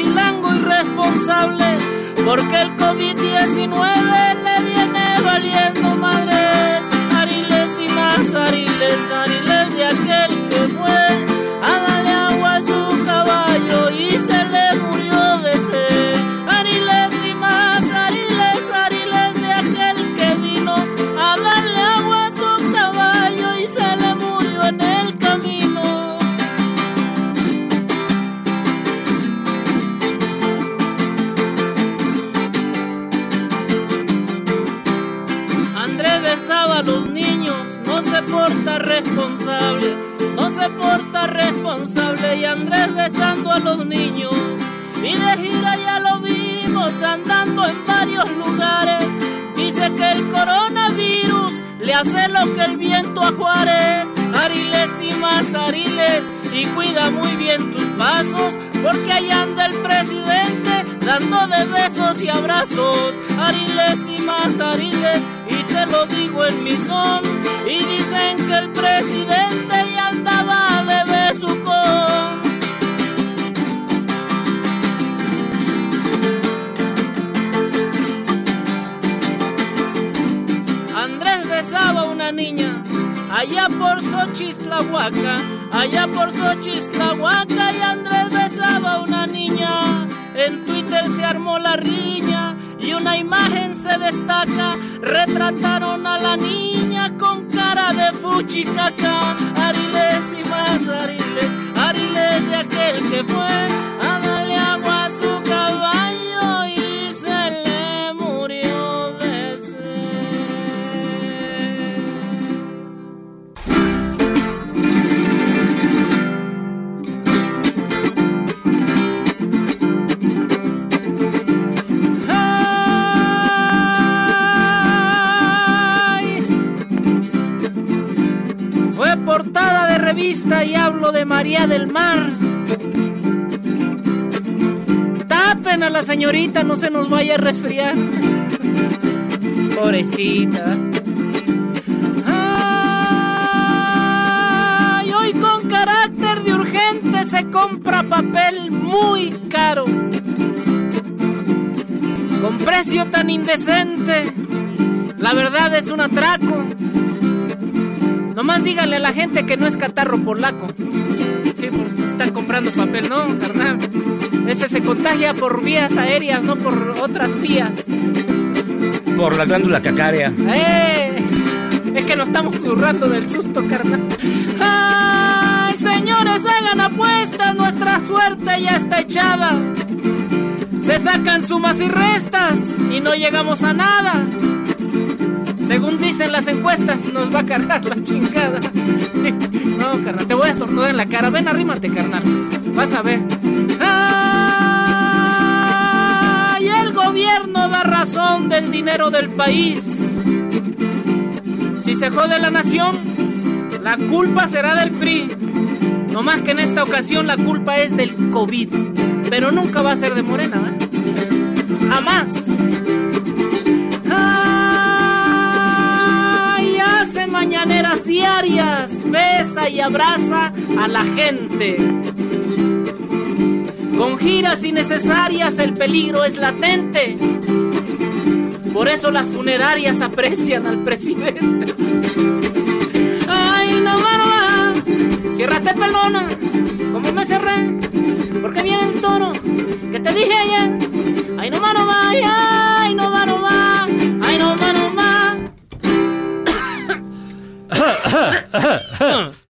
chilango irresponsable, porque el COVID-19 le viene valiendo madres. Ariles y más ariles, ariles Andrés besaba a los niños, no se porta responsable, no se porta responsable y Andrés besando a los niños. Y de gira ya lo vimos andando en varios lugares. Dice que el coronavirus le hace lo que el viento a Juárez. Ariles y más ariles y cuida muy bien tus pasos porque ahí anda el presidente dando de besos y abrazos. Ariles y más ariles y te lo digo en mi son. Y dicen que el presidente ya andaba de besucón. Andrés besaba a una niña allá por Xochistlahuaca, allá por Xochistlahuaca y Andrés besaba a una niña. En Twitter se armó la riña y una imagen se destaca. Retrataron a la niña con cara de fuchicaca. Ariles y más ariles, ariles de aquel que fue de revista y hablo de María del Mar. Tapen a la señorita, no se nos vaya a resfriar. Pobrecita. Ay, hoy con carácter de urgente se compra papel muy caro. Con precio tan indecente, la verdad es un atraco. Nomás díganle a la gente que no es catarro polaco. Sí, porque están comprando papel, no, carnal. Ese se contagia por vías aéreas, no por otras vías. Por la glándula cacaria. ¡Eh! Es que nos estamos zurrando del susto, carnal. ¡Ay, señores, hagan apuestas! Nuestra suerte ya está echada. Se sacan sumas y restas y no llegamos a nada. Según dicen las encuestas, nos va a cargar la chingada. No, carnal, te voy a estornudar en la cara. Ven, arrímate, carnal. Vas a ver. ¡Ay! El gobierno da razón del dinero del país. Si se jode la nación, la culpa será del PRI. No más que en esta ocasión la culpa es del COVID. Pero nunca va a ser de Morena, ¿eh? Jamás. Mañaneras diarias, besa y abraza a la gente. Con giras innecesarias el peligro es latente. Por eso las funerarias aprecian al presidente. Ay, no, va, ciérrate pelona,